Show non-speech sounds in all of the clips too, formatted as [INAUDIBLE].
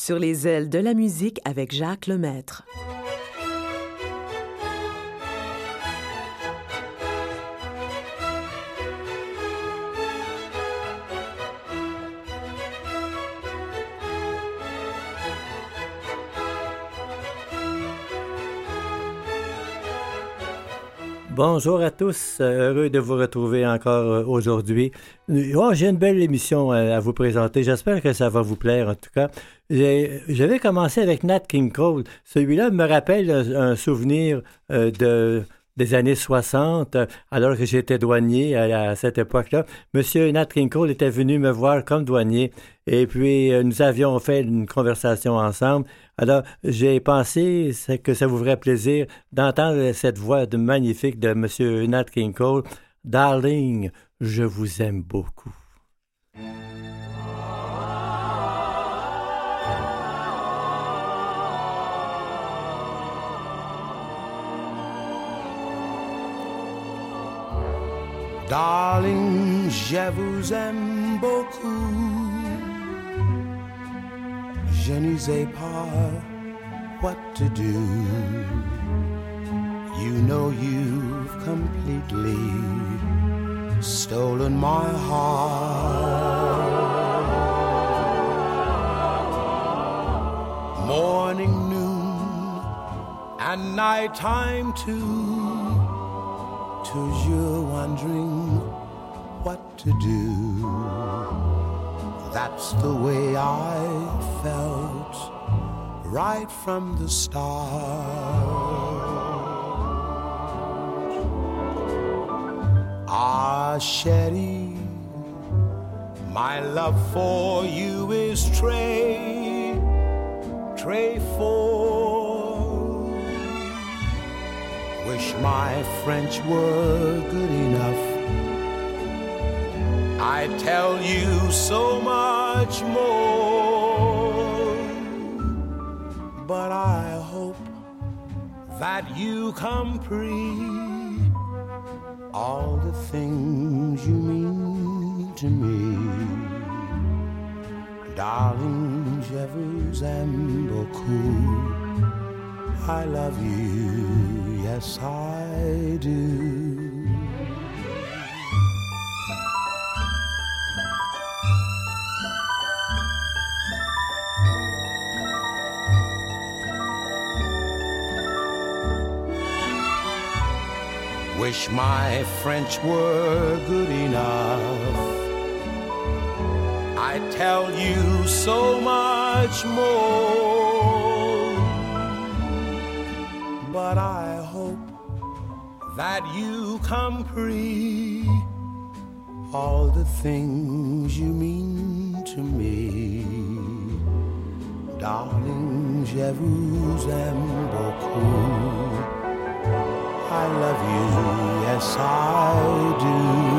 Sur les ailes de la musique avec Jacques Lemaître. Bonjour à tous, heureux de vous retrouver encore euh, aujourd'hui. Oh, J'ai une belle émission euh, à vous présenter, j'espère que ça va vous plaire en tout cas. J'avais commencé avec Nat King Cole. Celui-là me rappelle un, souvenir euh, de des années 60, alors que j'étais douanier à, cette époque-là. Monsieur Nat King Cole était venu me voir comme douanier et puis nous avions fait une conversation ensemble. Alors, j'ai pensé que ça vous ferait plaisir d'entendre cette voix magnifique de M. Nat King Cole. Darling, je vous aime beaucoup. Darling, je vous aime beaucoup. je ne sais pas what to do. You know you've completely stolen my heart. Morning, noon, and night time too. Till you're wondering what to do. That's the way I felt right from the start. Ah, Sherry, my love for you is Trey, Trey for. Wish my French were good enough I tell you so much more. But I hope that you comprehend all the things you mean to me. Darling, je vous aime beaucoup. I love you, yes I do. wish my French were good enough. I tell you so much more. That you comprehend all the things you mean to me. Darling, je vous aime beaucoup. I love you, yes I do.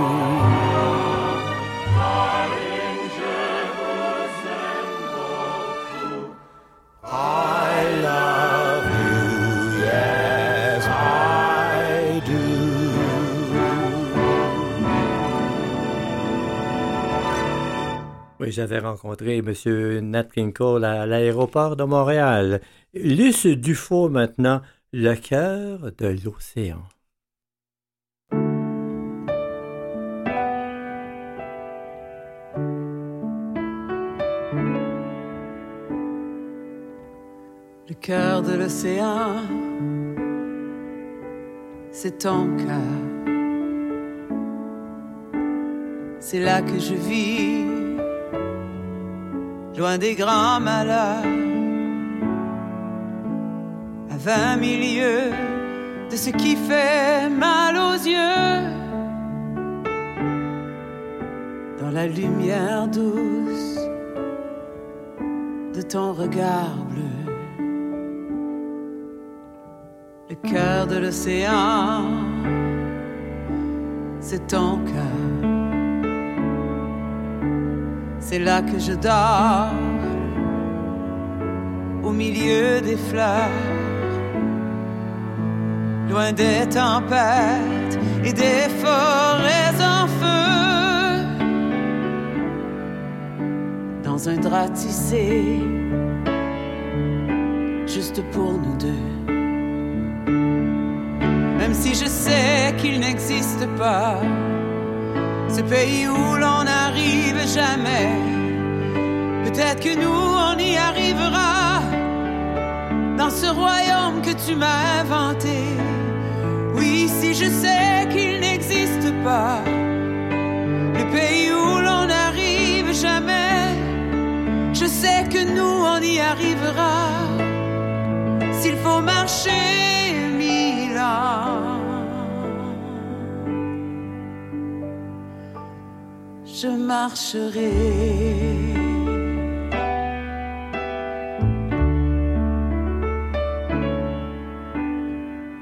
Oui, j'avais rencontré M. Nat Cole à l'aéroport de Montréal. Luce Dufault maintenant le cœur de l'océan. Le cœur de l'océan, c'est ton cœur. C'est là que je vis, loin des grands malheurs vingt milieux de ce qui fait mal aux yeux. Dans la lumière douce de ton regard bleu, le cœur de l'océan, c'est ton cœur. C'est là que je dors au milieu des fleurs loin des tempêtes et des forêts en feu. Dans un drap tissé juste pour nous deux. Même si je sais qu'il n'existe pas ce pays où l'on n'arrive jamais. Peut-être que nous, on y arrivera dans ce royaume que tu m'as inventé. Oui, si je sais qu'il n'existe pas le pays où l'on n'arrive jamais, je sais que nous, on y arrivera s'il faut marcher mille ans. Je marcherai.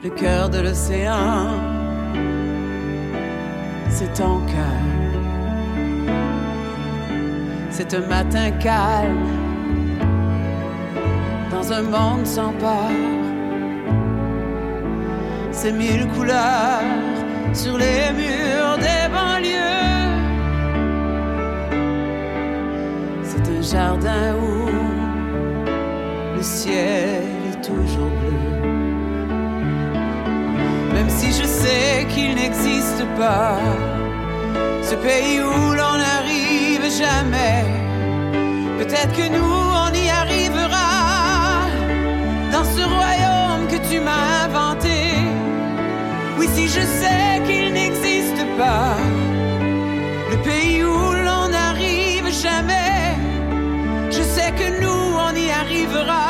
le cœur de l'océan, c'est ton cœur. C'est un matin calme dans un monde sans peur. C'est mille couleurs sur les murs des banlieues. Jardin où le ciel est toujours bleu. Même si je sais qu'il n'existe pas ce pays où l'on n'arrive jamais. Peut-être que nous, on y arrivera dans ce royaume que tu m'as inventé. Oui, si je sais qu'il n'existe pas le pays où l'on n'arrive jamais, sais que nous, on y arrivera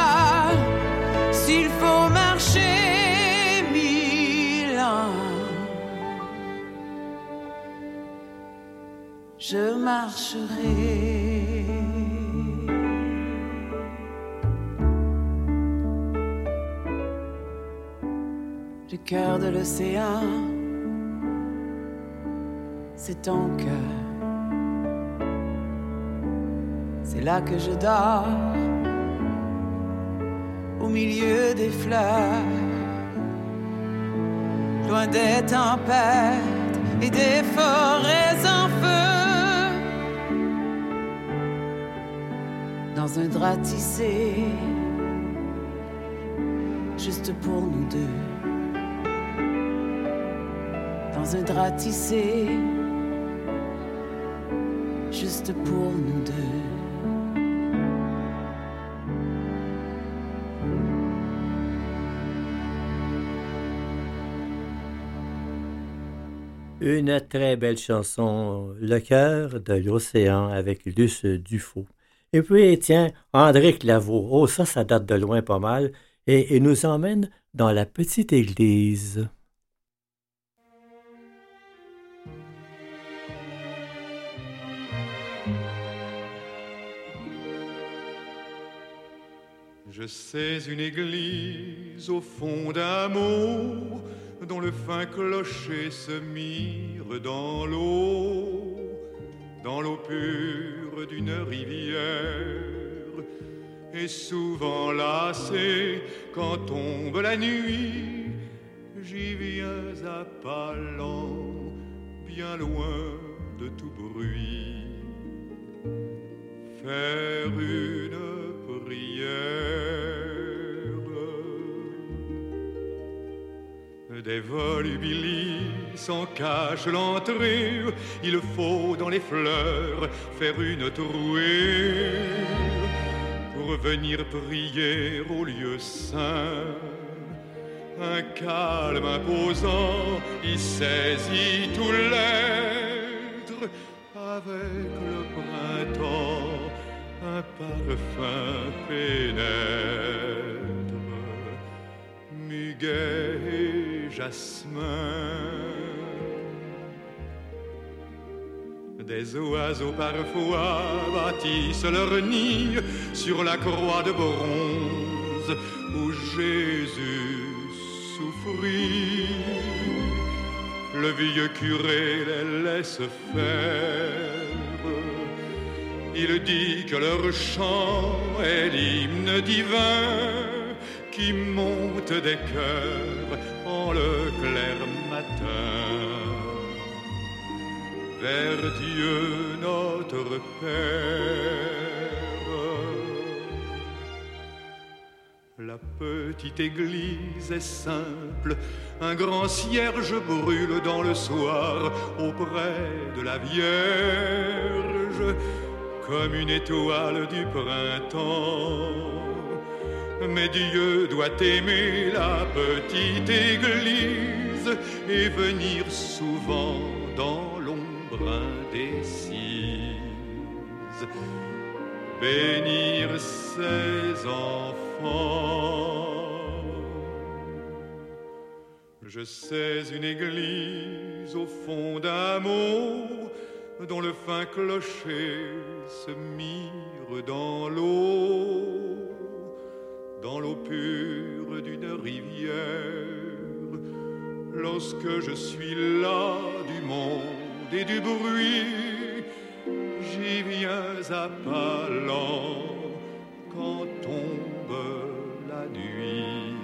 s'il faut marcher mille ans. Je marcherai. Le cœur de l'océan, c'est ton cœur. C'est là que je dors, au milieu des fleurs, loin des tempêtes et des forêts en feu. Dans un drap tissé, juste pour nous deux. Dans un drap tissé, juste pour nous deux. Une très belle chanson, Le cœur de l'océan avec Luce Dufaux. Et puis, tiens, André Claveau. Oh, ça, ça date de loin pas mal. Et il nous emmène dans la petite église. Je sais une église au fond mot dont le fin clocher se mire dans l'eau, dans l'eau pure d'une rivière. Et souvent lassé, quand tombe la nuit, j'y viens à pas lents, bien loin de tout bruit, faire une prière. Des volubilis s'en cachent l'entrée, il faut dans les fleurs faire une trouée pour venir prier au lieu saint. Un calme imposant y saisit tout l'être avec le printemps, un parfum pénètre muguet jasmin. Des oiseaux parfois bâtissent leur nid sur la croix de bronze où Jésus souffrit. Le vieux curé les laisse faire. Il dit que leur chant est l'hymne divin qui monte des cœurs clair matin vers Dieu notre Père. La petite église est simple, un grand cierge brûle dans le soir auprès de la Vierge, comme une étoile du printemps. Mais Dieu doit aimer la petite église et venir souvent dans l'ombre indécise, bénir ses enfants. Je sais une église au fond d'un mot dont le fin clocher se mire dans l'eau dans l'eau pure d'une rivière. Lorsque je suis là du monde et du bruit, j'y viens à pas quand tombe la nuit.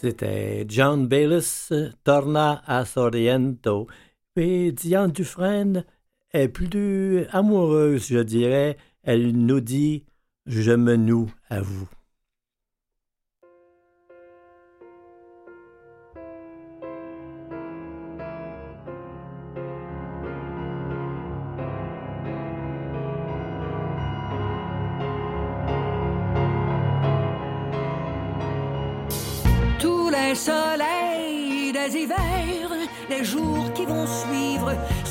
C'était John Bayliss, Torna a Sorrento. Et Diane Dufresne est plus amoureuse, je dirais. Elle nous dit Je me noue à vous.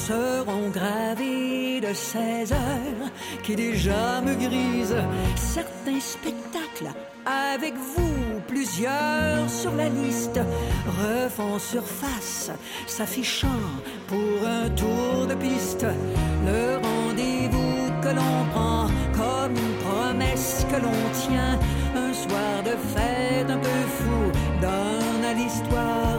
Seront gravés de ces heures qui déjà me grisent. Certains spectacles avec vous, plusieurs sur la liste, refont surface, s'affichant pour un tour de piste. Le rendez-vous que l'on prend comme une promesse que l'on tient, un soir de fête un peu fou, donne à l'histoire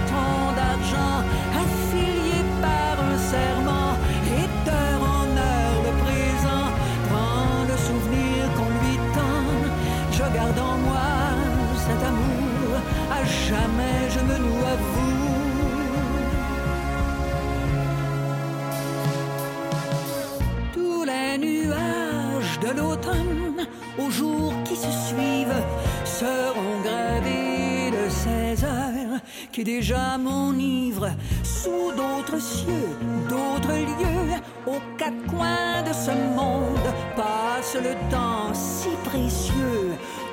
de coton d'argent, affilié par un serment, et d'heure en heure le présent prend le souvenir qu'on lui tend. Je garde en moi cet amour, à jamais je me noue à vous. l'automne, aux jours qui se suivent, seront gravés de ces heures qui déjà m'enivrent sous d'autres cieux, d'autres lieux, aux quatre coins de ce monde passe le temps si précieux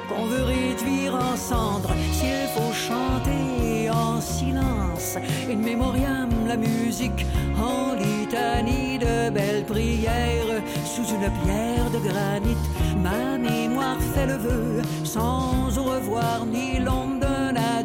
qu'on veut réduire en cendres. S'il faut chanter en silence une mémoriam la musique en litanie de belles prières sous une pierre de granit. Ma mémoire fait le vœu sans au revoir ni l'ombre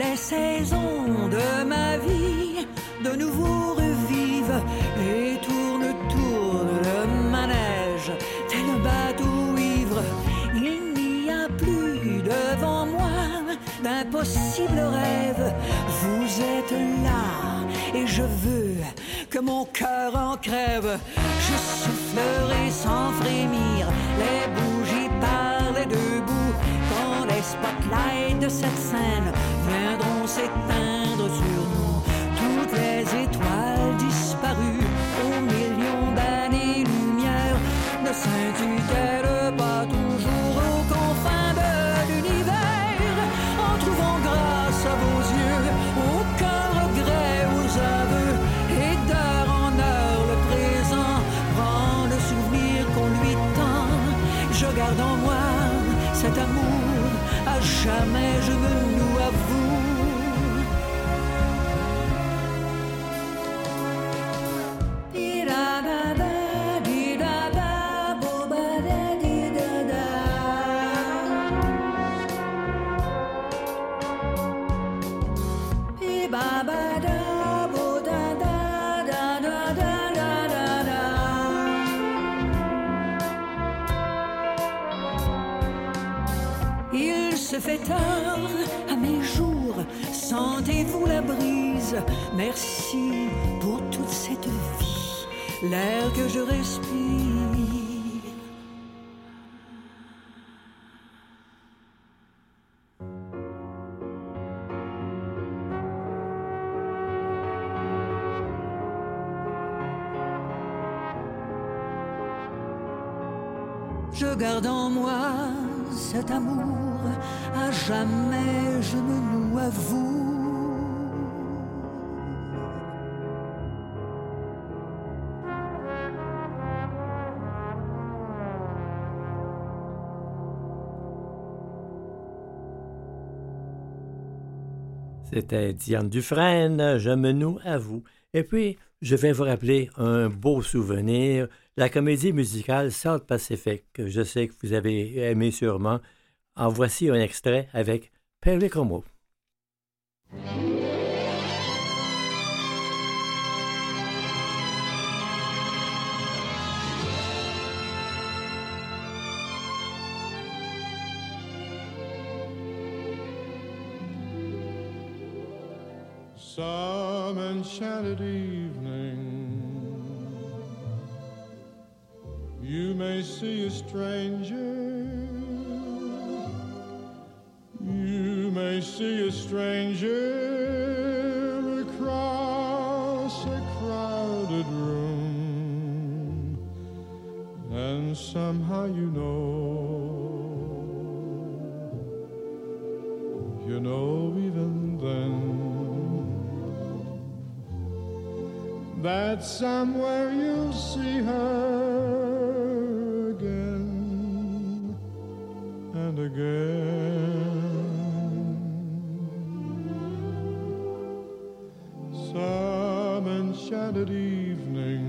les saisons de ma vie de nouveau revivent et tourne, tourne le manège, tel bateau ivre. Il n'y a plus devant moi d'impossibles rêves. Vous êtes là et je veux que mon cœur en crève. Je soufflerai sans frémir, les bougies parlent debout. Quand les spotlights de cette scène viendront s'éteindre sur nous, toutes les étoiles disparues aux millions d'années-lumière ne scintillent jamais Merci pour toute cette vie, l'air que je respire. Je garde en moi cet amour, à jamais je me noue à vous. C'était Diane Dufresne, Je me noue à vous. Et puis, je vais vous rappeler un beau souvenir, la comédie musicale South Pacific, que je sais que vous avez aimé sûrement. En voici un extrait avec Perry Como. Some enchanted evening, you may see a stranger. You may see a stranger across a crowded room, and somehow you know, that somewhere you'll see her again and again. Some enchanted evening,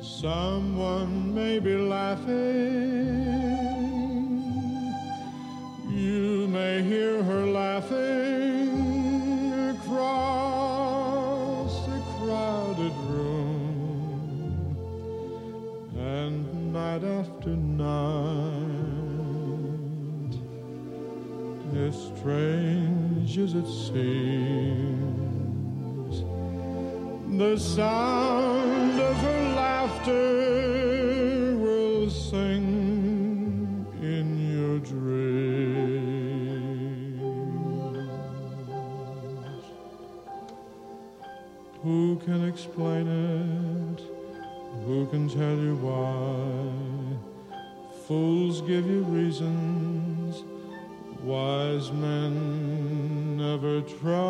someone may be laughing. You may hear her as strange as it seems, the sound of her laughter will sing in your dreams. Who can explain it? Who can tell you why? Fools give you reasons, wise men never try.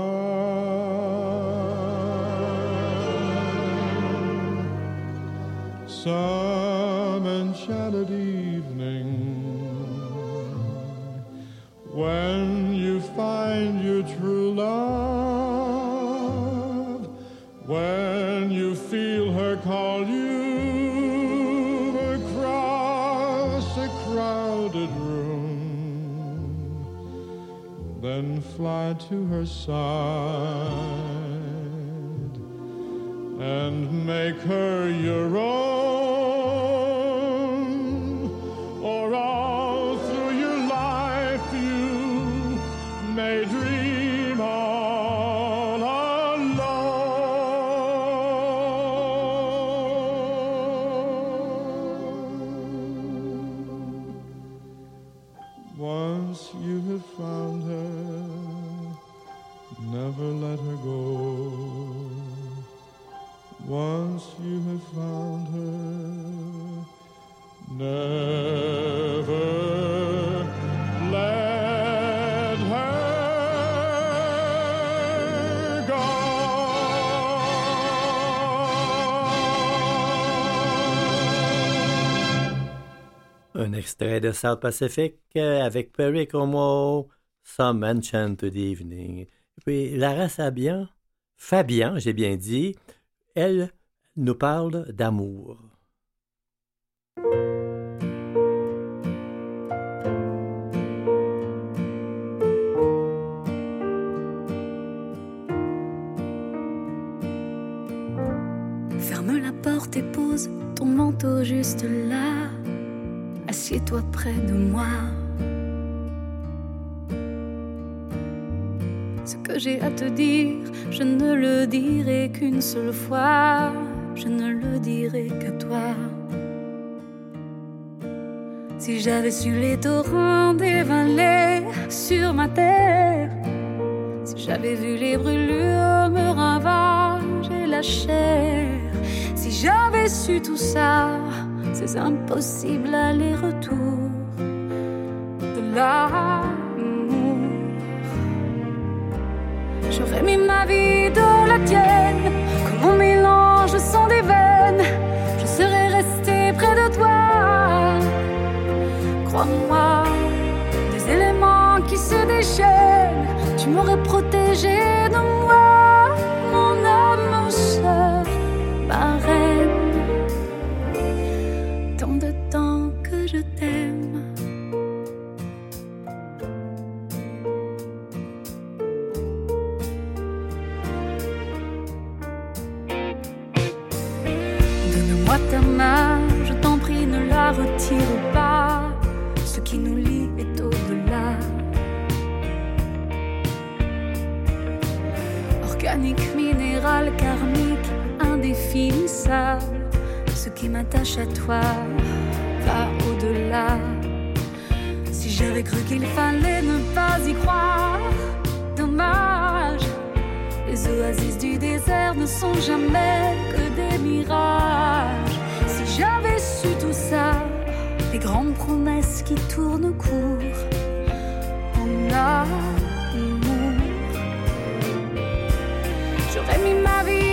To her side and make her your own, Un extrait de South Pacific euh, avec Perry Como, Some Enchanted Evening. Puis Lara Sabian, Fabian, j'ai bien dit, elle nous parle d'amour. Ferme la porte et pose ton manteau juste là. Assieds-toi près de moi. Ce que j'ai à te dire, je ne le dirai qu'une seule fois. Je ne le dirai qu'à toi. Si j'avais su les torrents dévaler sur ma terre, si j'avais vu les brûlures me ravager la chair, si j'avais su tout ça, ces impossibles allers-retours de l'amour, j'aurais mis ma vie dans la tienne, comme mon mélange sang des veines, je serais resté près de toi. Crois-moi, des éléments qui se déchaînent, tu m'aurais protégé de moi. Donne-moi ta main, je t'en prie, ne la retire pas. Ce qui nous lie est au-delà. Organique, minéral, karmique, indéfinissable. Ce qui m'attache à toi va au-delà. Si j'avais cru qu'il fallait ne pas y croire, dommage. Les oasis du désert ne sont jamais que des mirages. Si j'avais su tout ça, les grandes promesses qui tournent court en amour. J'aurais mis ma vie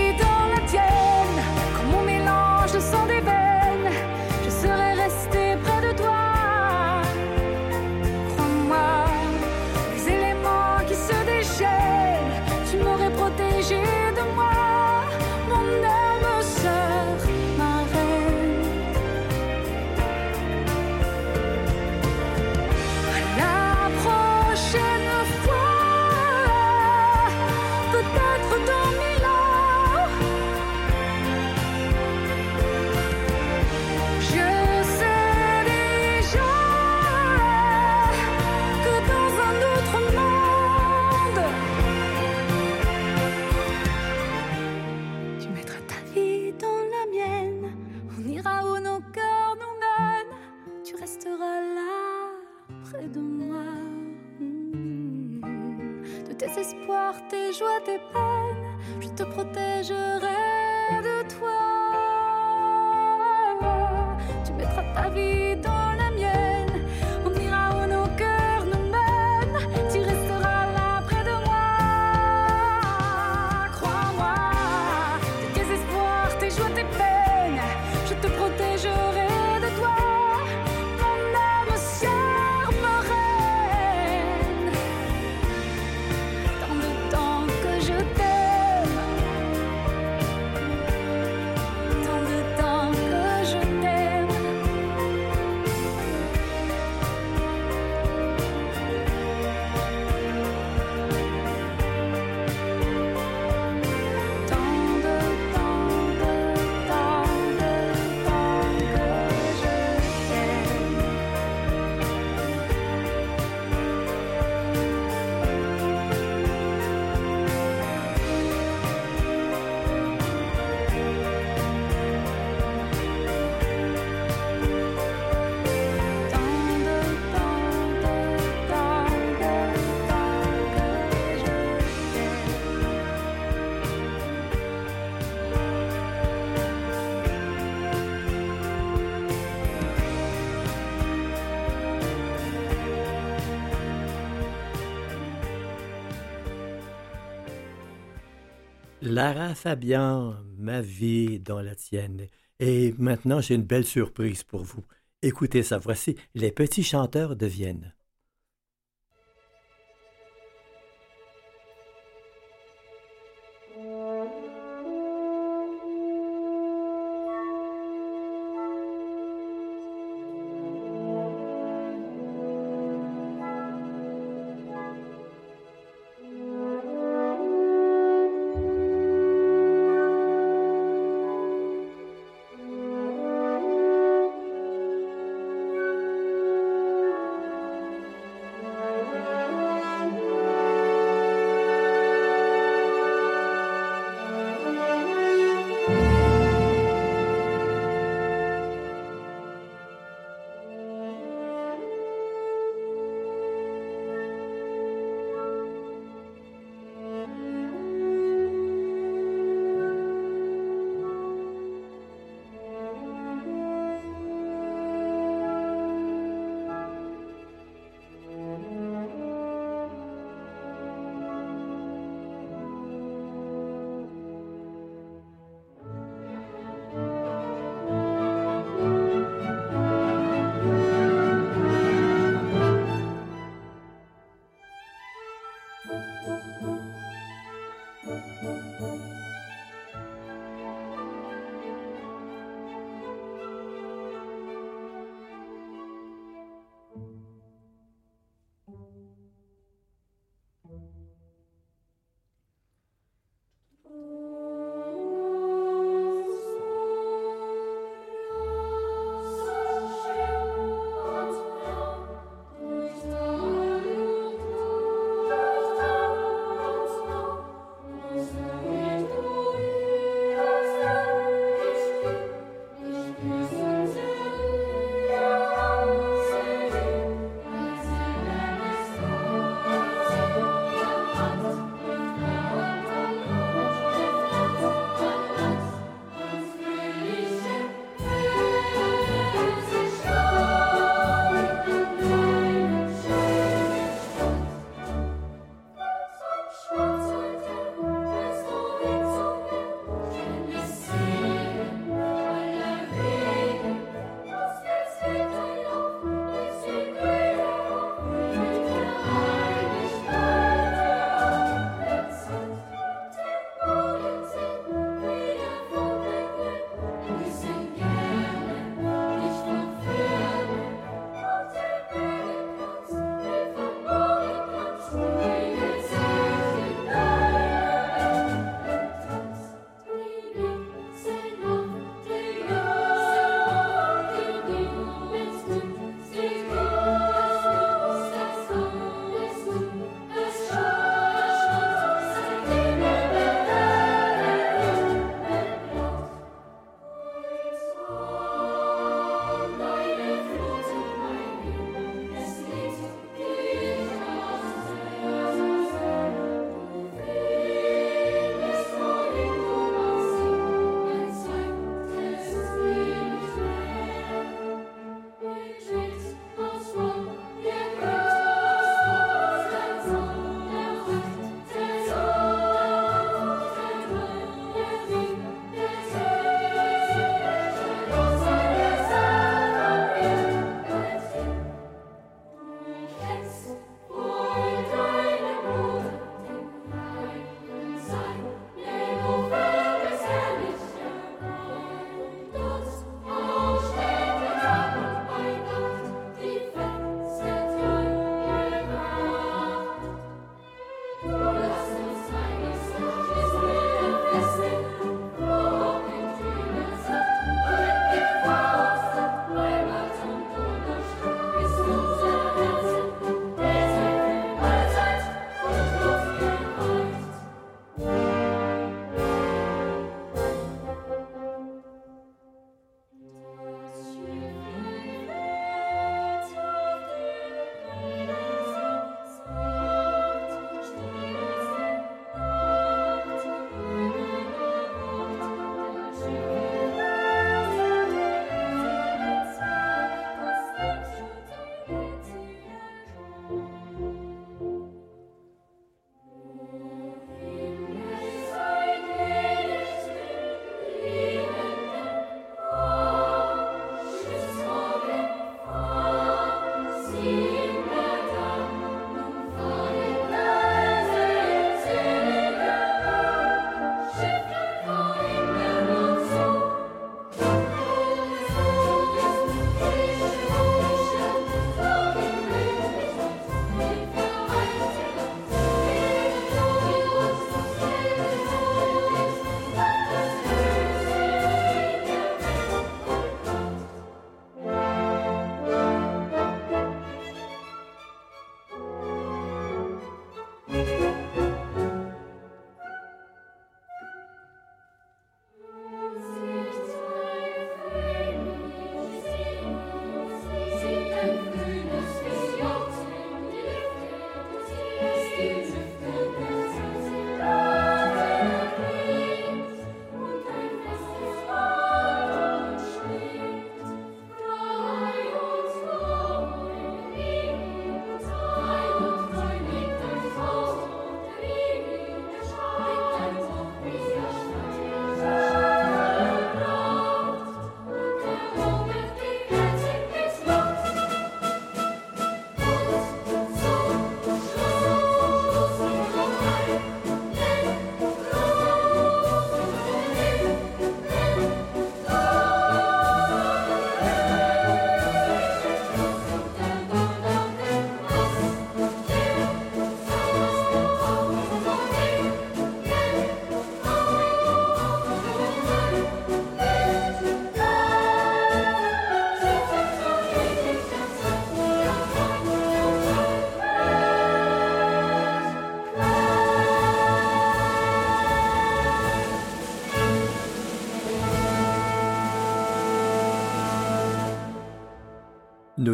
ta vie dans Lara Fabian, ma vie dans la tienne. Et maintenant, j'ai une belle surprise pour vous. Écoutez ça, voici Les Petits Chanteurs de Vienne.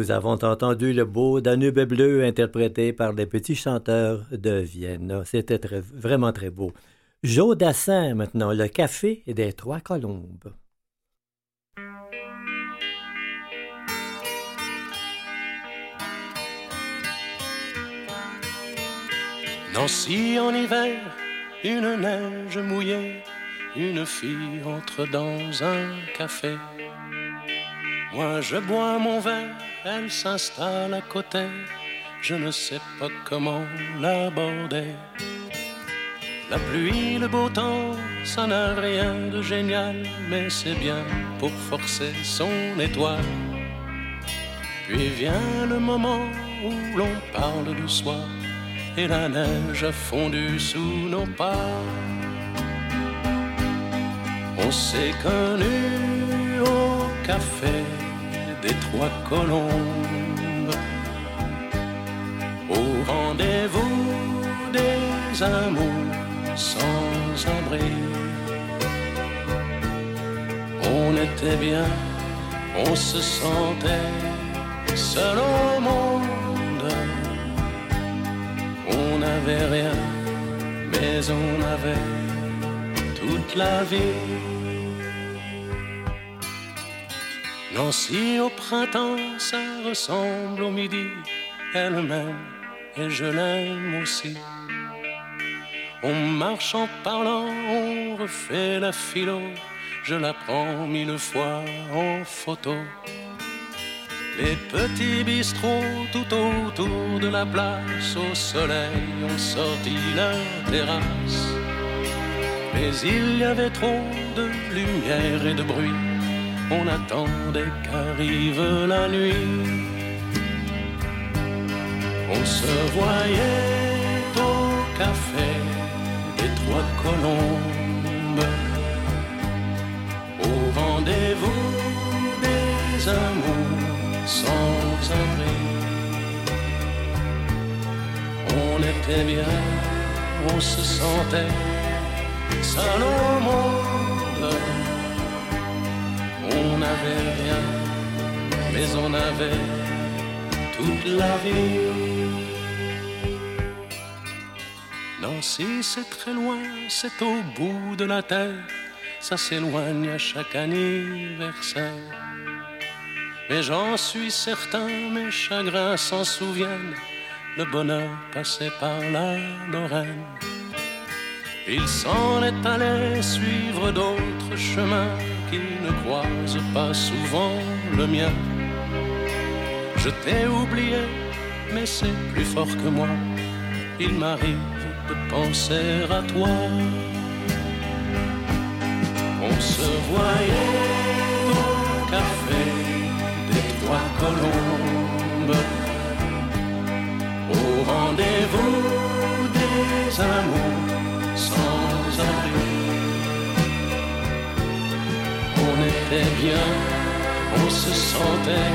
Nous avons entendu le beau Danube bleu interprété par les petits chanteurs de Vienne. C'était vraiment très beau. Joe Dassin maintenant, le café des Trois Colombes. Nancy en hiver, une neige mouillée, une fille entre dans un café. Moi je bois mon verre, elle s'installe à côté, je ne sais pas comment l'aborder. La pluie, le beau temps, ça n'a rien de génial, mais c'est bien pour forcer son étoile. Puis vient le moment où l'on parle du soir, et la neige a fondu sous nos pas. On connu au café des trois colombes. Au rendez-vous des amours sans abri. On était bien on se sentait seul au monde. On n'avait rien, mais on avait toute la vie. Nancy au printemps, ça ressemble au midi, elle m'aime et je l'aime aussi. On marche en parlant, on refait la philo, je la prends mille fois en photo. Les petits bistrots tout autour de la place au soleil ont sorti la terrasse. Mais il y avait trop de lumière et de bruit, on attendait qu'arrive la nuit. On se voyait au café des trois colombes, au rendez-vous des amours sans abri. On était bien, on se sentait seul monde. On n'avait rien, mais on avait toute la vie. Nancy, c'est très loin, c'est au bout de la terre, ça s'éloigne à chaque anniversaire. Mais j'en suis certain, mes chagrins s'en souviennent, le bonheur passait par la Lorraine. Il s'en est allé suivre d'autres chemins qui ne croisent pas souvent le mien. Je t'ai oublié, mais c'est plus fort que moi. Il m'arrive de penser à toi. On se voyait au café des trois colombes, au rendez-vous des amours sans abri. Bien, on se sentait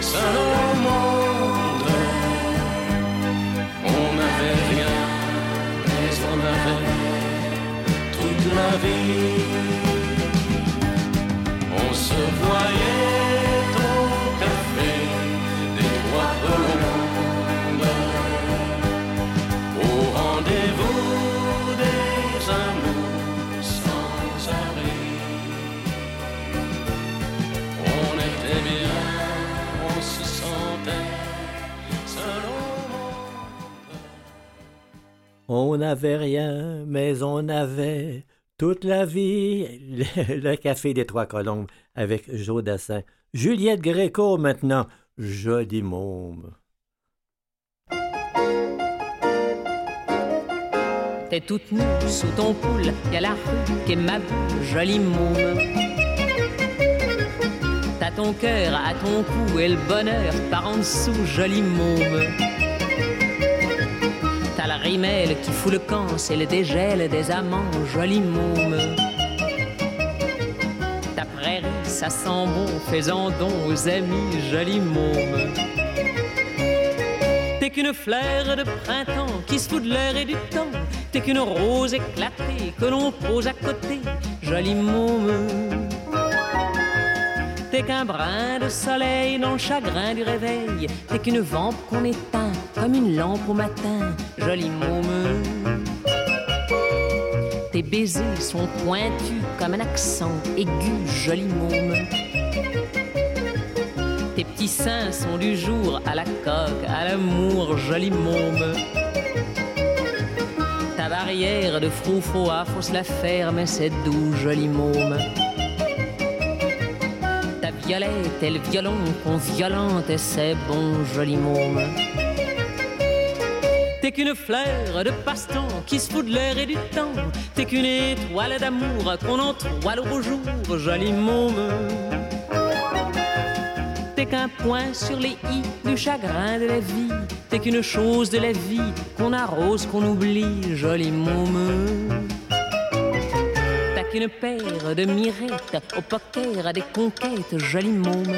seul au monde. On n'avait rien, mais on avait toute la vie. On se voyait On n'avait rien, mais on avait toute la vie. [LAUGHS] Le, café des Trois Colombes avec Joe Dassin. Juliette Gréco maintenant. Joli môme. T'es toute nue sous ton poule, y a la rue qui est ma bulle, jolie môme. T'as ton cœur à ton cou et le bonheur par en dessous, joli môme. Rimelle qui fout le camp, c'est le dégel des amants, joli môme. Ta prairie, ça sent bon, fais-en don aux amis, joli môme. T'es qu'une fleur de printemps qui se fout de l'air et du temps. T'es qu'une rose éclatée que l'on pose à côté, joli môme. T'es qu'un brin de soleil dans le chagrin du réveil. T'es qu'une vampe qu'on éteint comme une lampe au matin, joli môme. Tes baisers sont pointus comme un accent aigu, joli môme. Tes petits seins sont du jour à la coque, à l'amour, joli môme. Ta barrière de froufroa, faut se la mais c'est doux, joli môme. Violon qu'on violente, et c'est bon, joli môme. T'es qu'une fleur de passe-temps qui se fout de l'air et du temps. T'es qu'une étoile d'amour qu'on entoile au beau jour, joli môme. T'es qu'un point sur les i du chagrin de la vie. T'es qu'une chose de la vie qu'on arrose, qu'on oublie, joli môme. T'as qu'une paire de mirettes au poker à des conquêtes, joli môme.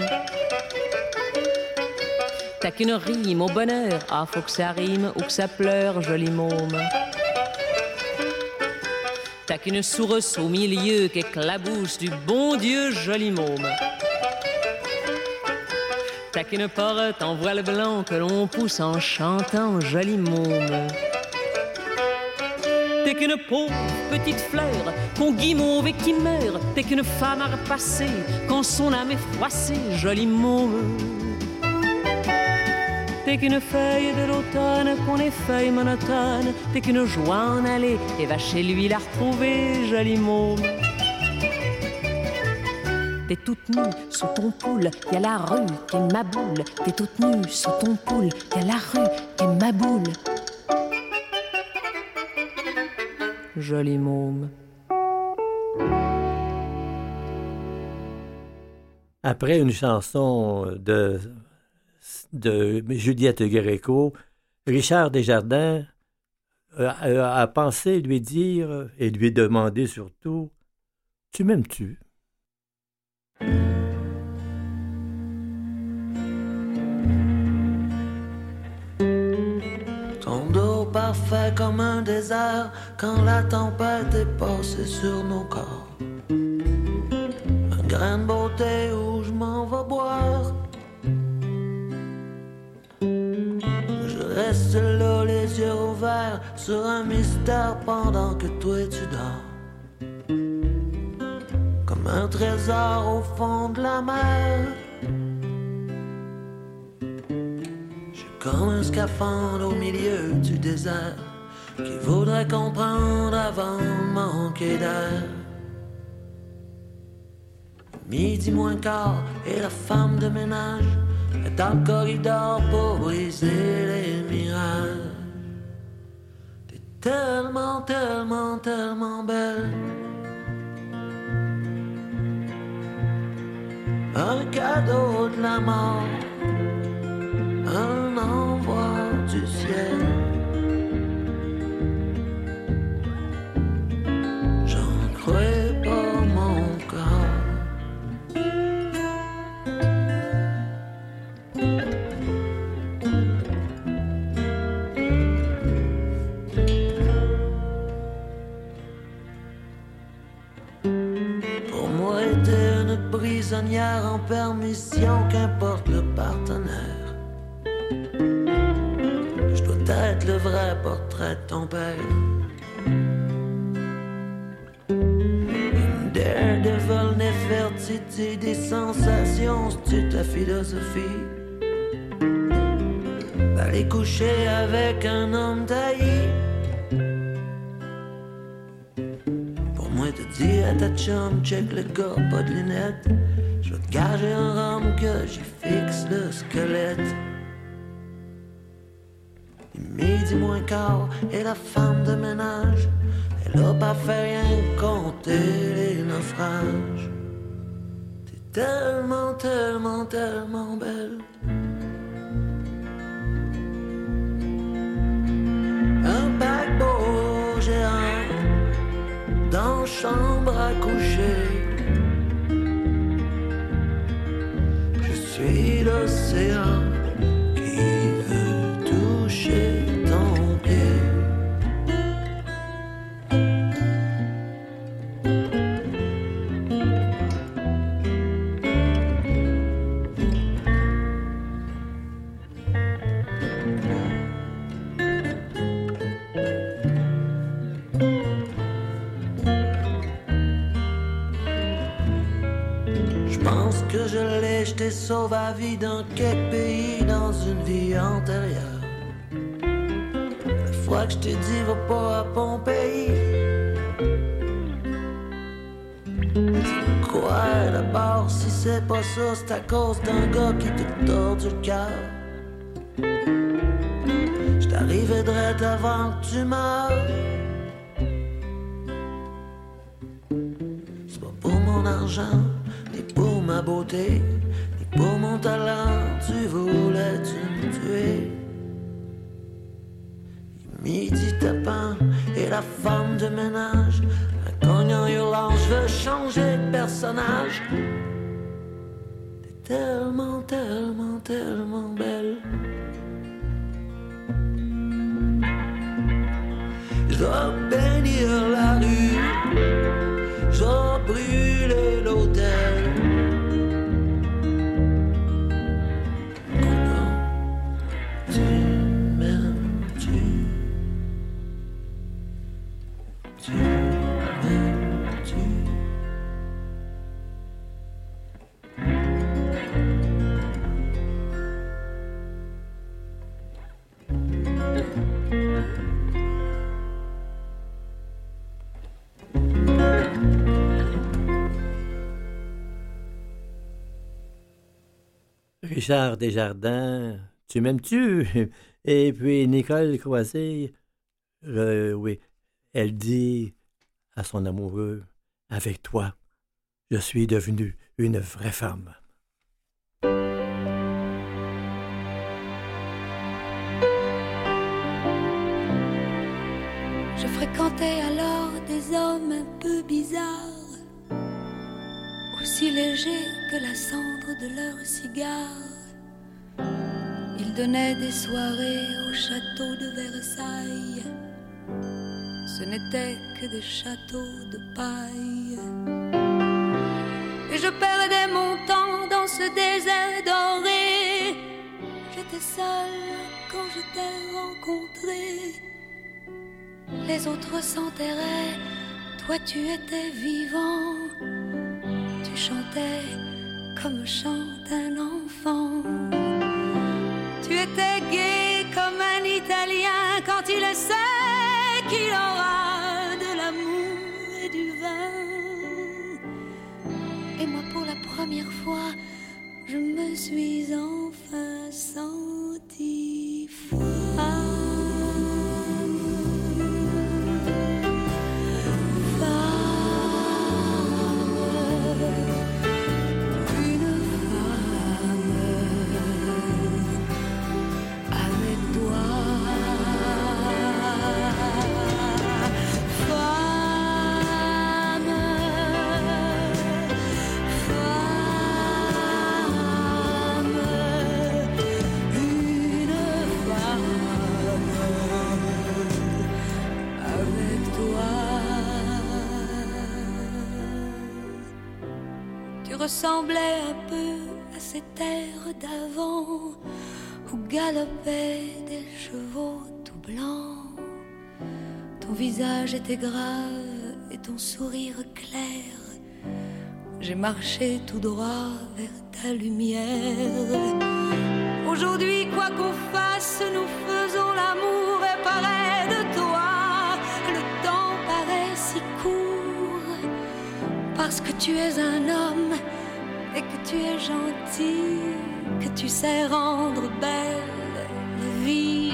T'as qu'une rime au bonheur, ah faut que ça rime ou que ça pleure, joli môme. T'as qu'une source au milieu qui éclabousse du bon Dieu, joli môme. T'as qu'une porte en voile blanc que l'on pousse en chantant joli môme. Qu'une pauvre petite fleur qu'on guimauve et qui meurt. T'es qu'une femme à repasser quand son âme est froissée, joli môme. T'es qu'une feuille de l'automne qu'on effeuille monotone. T'es qu'une joie en aller et va chez lui la retrouver, joli môme. T'es toute nue sous ton poule, y a la rue qui ma boule. T'es toute nue sous ton poule, y a la rue qui ma boule. Joli môme. Après une chanson de, de Juliette Gréco, Richard Desjardins a, a pensé lui dire et lui demander surtout Tu m'aimes-tu? Parfait comme un désert quand la tempête est passée sur nos corps. Un grain de beauté où je m'en vais boire. Je reste là, les yeux ouverts, sur un mystère pendant que toi tu dors. Comme un trésor au fond de la mer. Comme un scaphandre au milieu du désert qui voudrait comprendre avant de manquer d'air. Midi moins quart et la femme de ménage est dans le corridor pour briser les mirages. T'es tellement, tellement, tellement belle. Un cadeau de la mort un en permission, qu'importe le partenaire. Je dois être le vrai portrait de ton père. Daredevil Nefertiti des sensations, c'est ta philosophie. Aller coucher avec un homme taillé. Dire à ta chum, check le gars, pas de lunettes. Je vais un rhum que j'y fixe le squelette. Midi moins quart et la femme de ménage, elle a pas fait rien compter les naufrages. T'es tellement, tellement, tellement belle. Coucher. Je suis l'océan t'ai dit va pas à Pompéi. Quoi d'abord si c'est pas ça, c'est à cause d'un gars qui te tord du cœur. Je t'arrivais direct avant que tu meurs. C'est pas pour mon argent, ni pour ma beauté, ni pour mon talent, tu voulais tu Et la femme de ménage, un cognant hurlant, je veux changer de personnage. T'es tellement, tellement, tellement belle. Je dois bénir la rue, Richard Desjardins, tu m'aimes-tu? [LAUGHS] Et puis Nicole Croisé, oui, elle dit à son amoureux, avec toi, je suis devenue une vraie femme. Je fréquentais alors des hommes un peu bizarres, aussi légers que la cendre de leur cigare. Ils donnaient des soirées au château de Versailles. Ce n'étaient que des châteaux de paille. Et je perdais mon temps dans ce désert doré. J'étais seule quand je t'ai rencontré. Les autres s'enterraient, toi tu étais vivant. Tu chantais comme chante un enfant. Tu étais gai comme un Italien quand il sait qu'il aura de l'amour et du vin. Et moi pour la première fois, je me suis enfin sentie ressemblait un peu à ces terres d'avant où galopaient des chevaux tout blancs. Ton visage était grave et ton sourire clair. J'ai marché tout droit vers ta lumière. Aujourd'hui, quoi qu'on fasse, nous faisons l'amour et pareil de toi. Le temps paraît si court parce que tu es un homme que tu es gentil, que tu sais rendre belle la vie.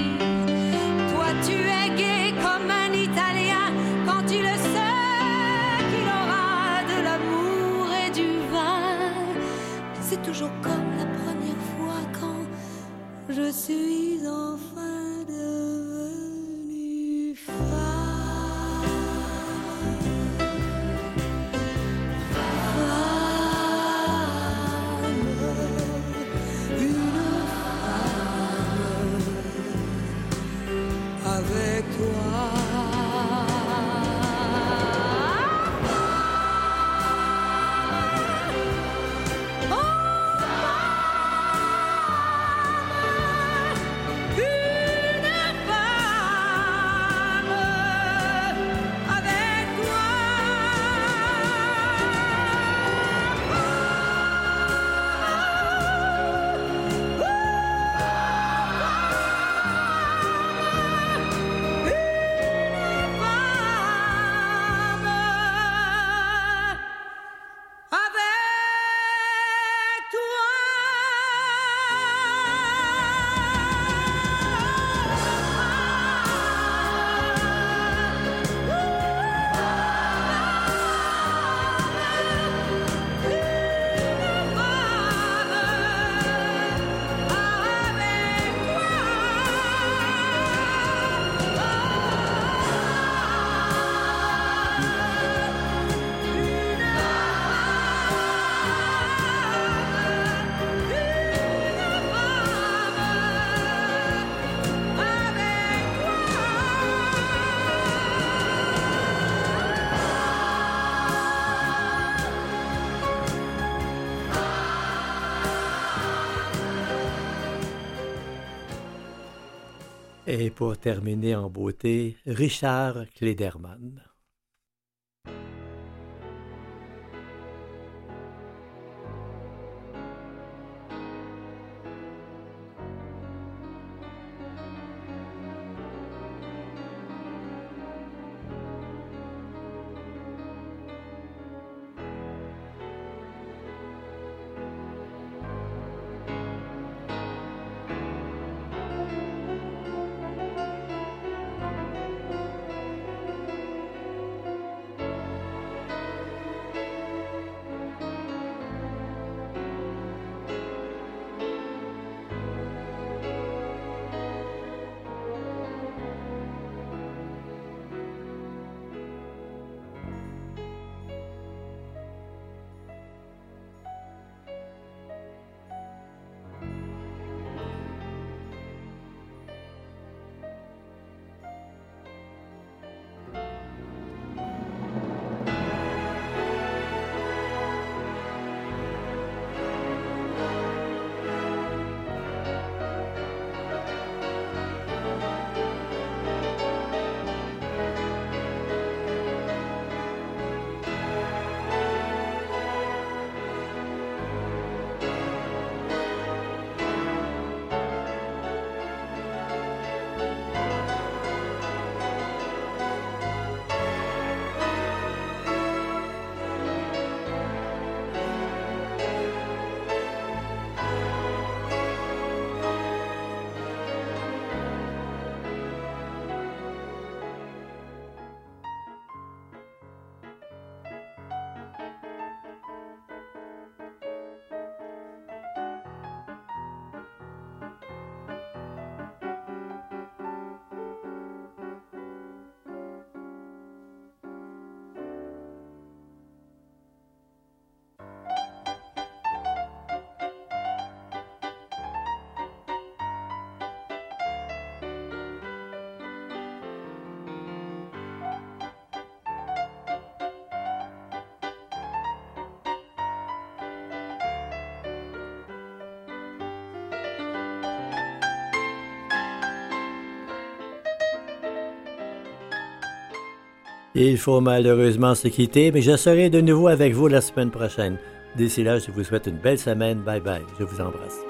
Toi, tu es gai comme un Italien quand tu le sais qu'il aura de l'amour et du vin. C'est toujours comme la première fois quand je suis enfin Et pour terminer en beauté, Richard Klederman. Il faut malheureusement se quitter, mais je serai de nouveau avec vous la semaine prochaine. D'ici là, je vous souhaite une belle semaine. Bye bye. Je vous embrasse.